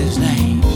boy's name.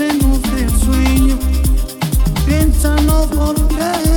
Llenos de sueño, piensa piénsanos volver.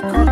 the.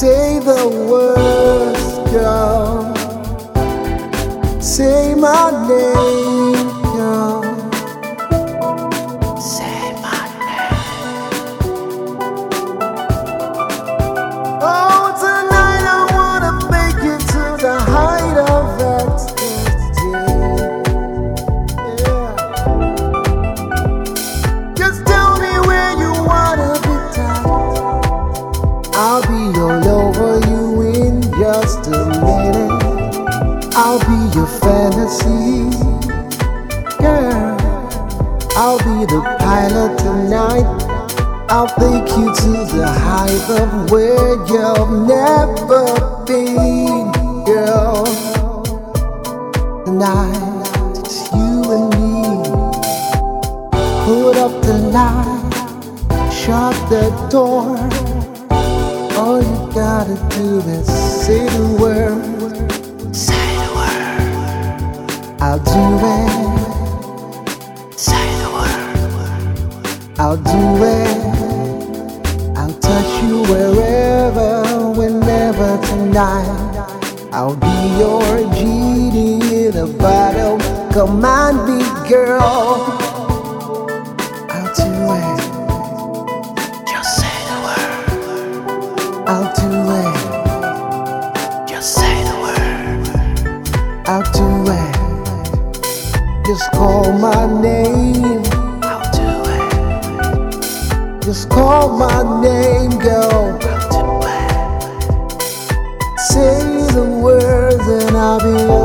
Say the words, girl. Say my name. take you to the height of where you've never been, girl. Tonight it's you and me. Put up the light, shut the door. All you gotta do is say the word. Say the word. I'll do it. Say the word. I'll do it. I'll be your genie in a bottle. Come on, big girl. I'll do it. Just say the word. I'll do it. Just say the word. I'll do it. Just call my name. I'll do it. Just call my name, girl. I'll be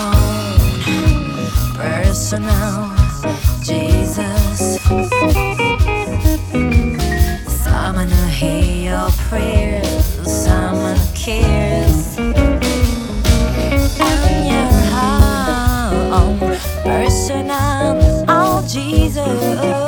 own personal Jesus. Someone who hear your prayers, someone who cares. I'm your own personal, oh Jesus.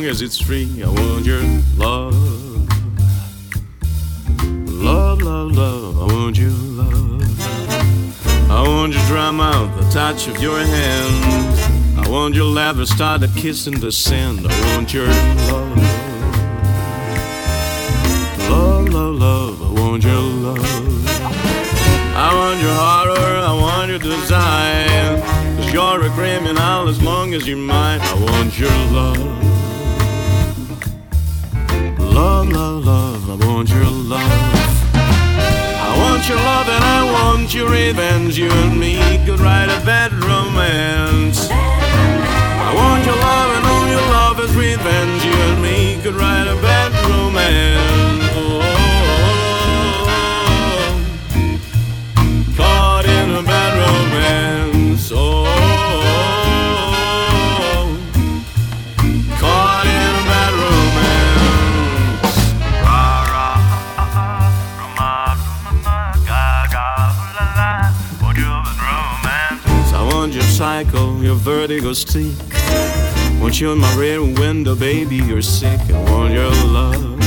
Long as it's free. I want your love. Love, love, love. I want your love. I want you to drum out the touch of your hand. I want your lover start a kiss in the sand. I want your love. Love, love, love. I want your love. I want your horror. I want your desire. Cause you're a criminal as long as you're mine. I want your. Love, want your revenge. You and me could write a bad romance. I want your love and all your love is revenge. Vertigo streak. Want you in my rear window, baby, you're sick. I want your love.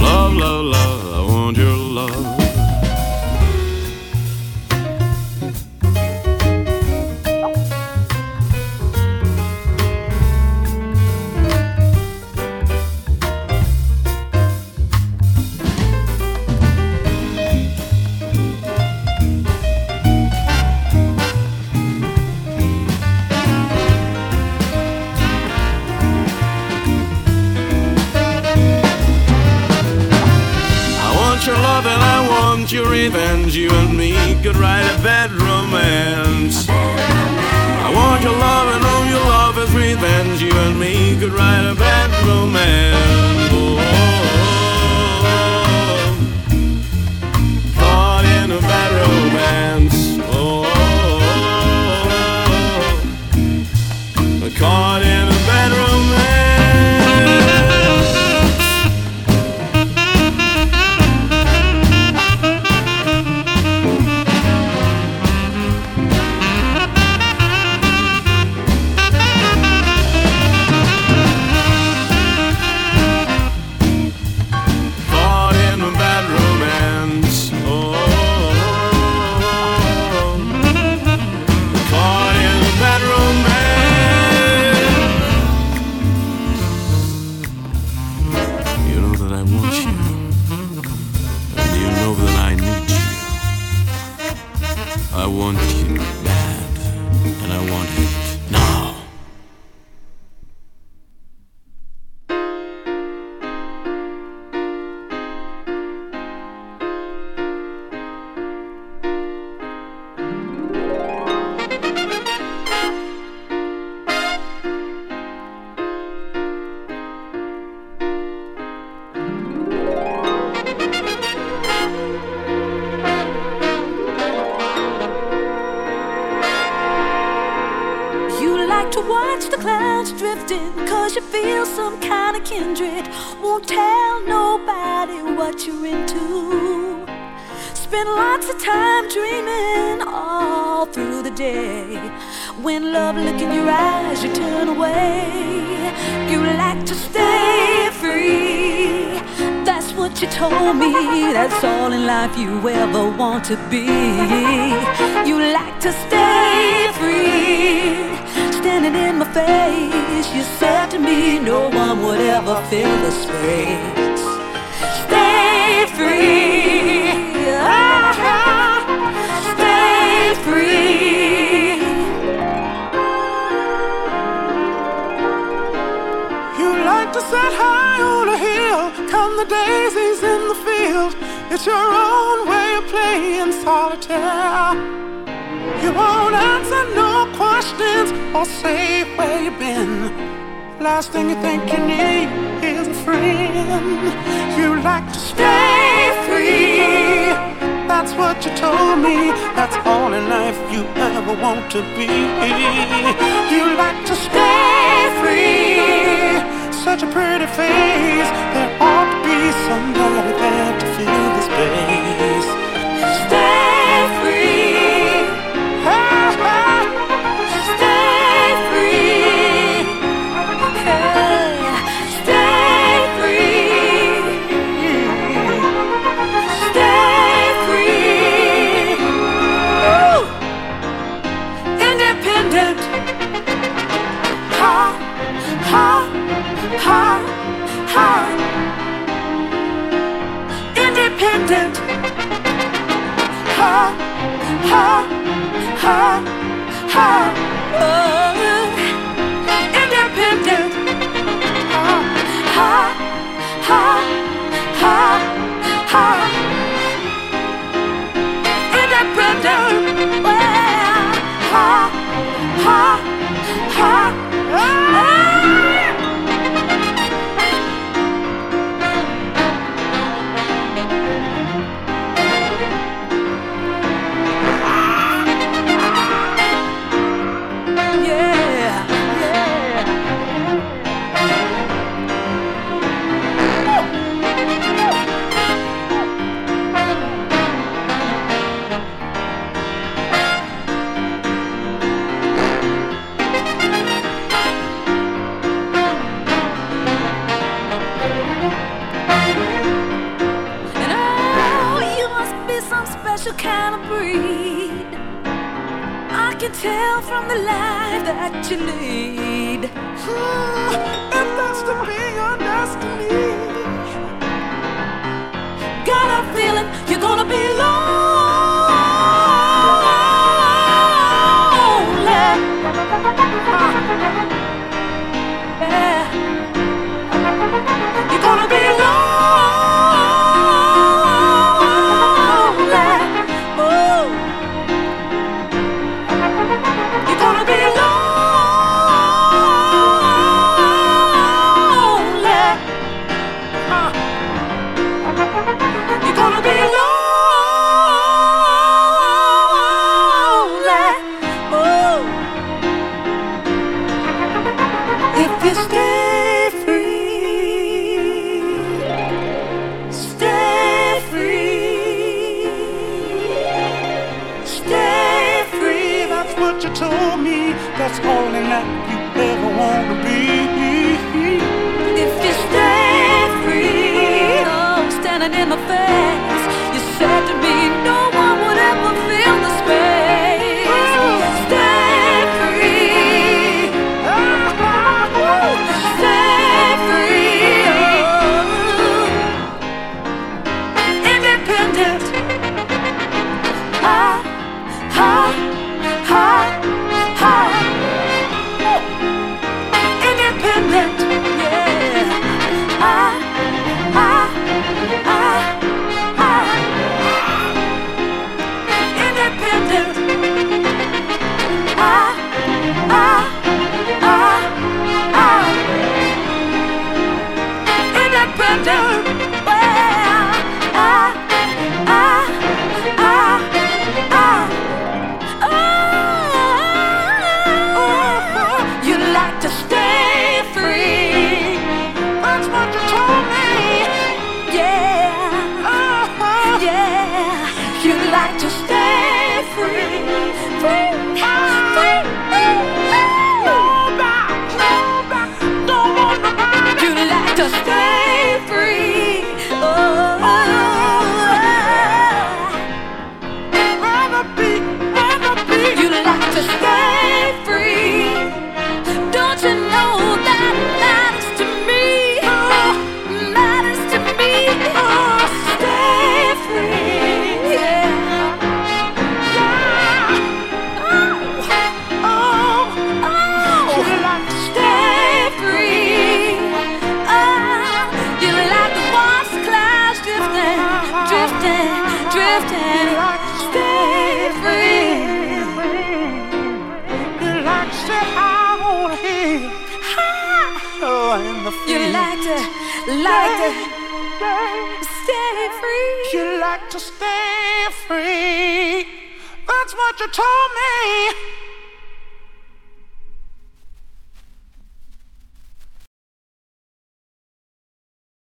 Love, love, love, I want your lots of time dreaming all want to be. You like to stay free. Standing in my face, you said to me, no one would ever fill the space. Stay free. Ah, stay free. You like to sit high on a hill, count the daisies in the field. It's your own or say where you've been. Last thing you think you need is a friend. You like to stay free. That's what you told me. That's all in life you ever want to be. You like to stay free. Such a pretty face. There ought to be somebody there to fill this space. Ha, ha, ha, ha. Independent. Ha, ha, ha, ha. Oh, independent. Ha, ha, ha, ha, ha. Tell from the life that you lead. If that's to be your destiny.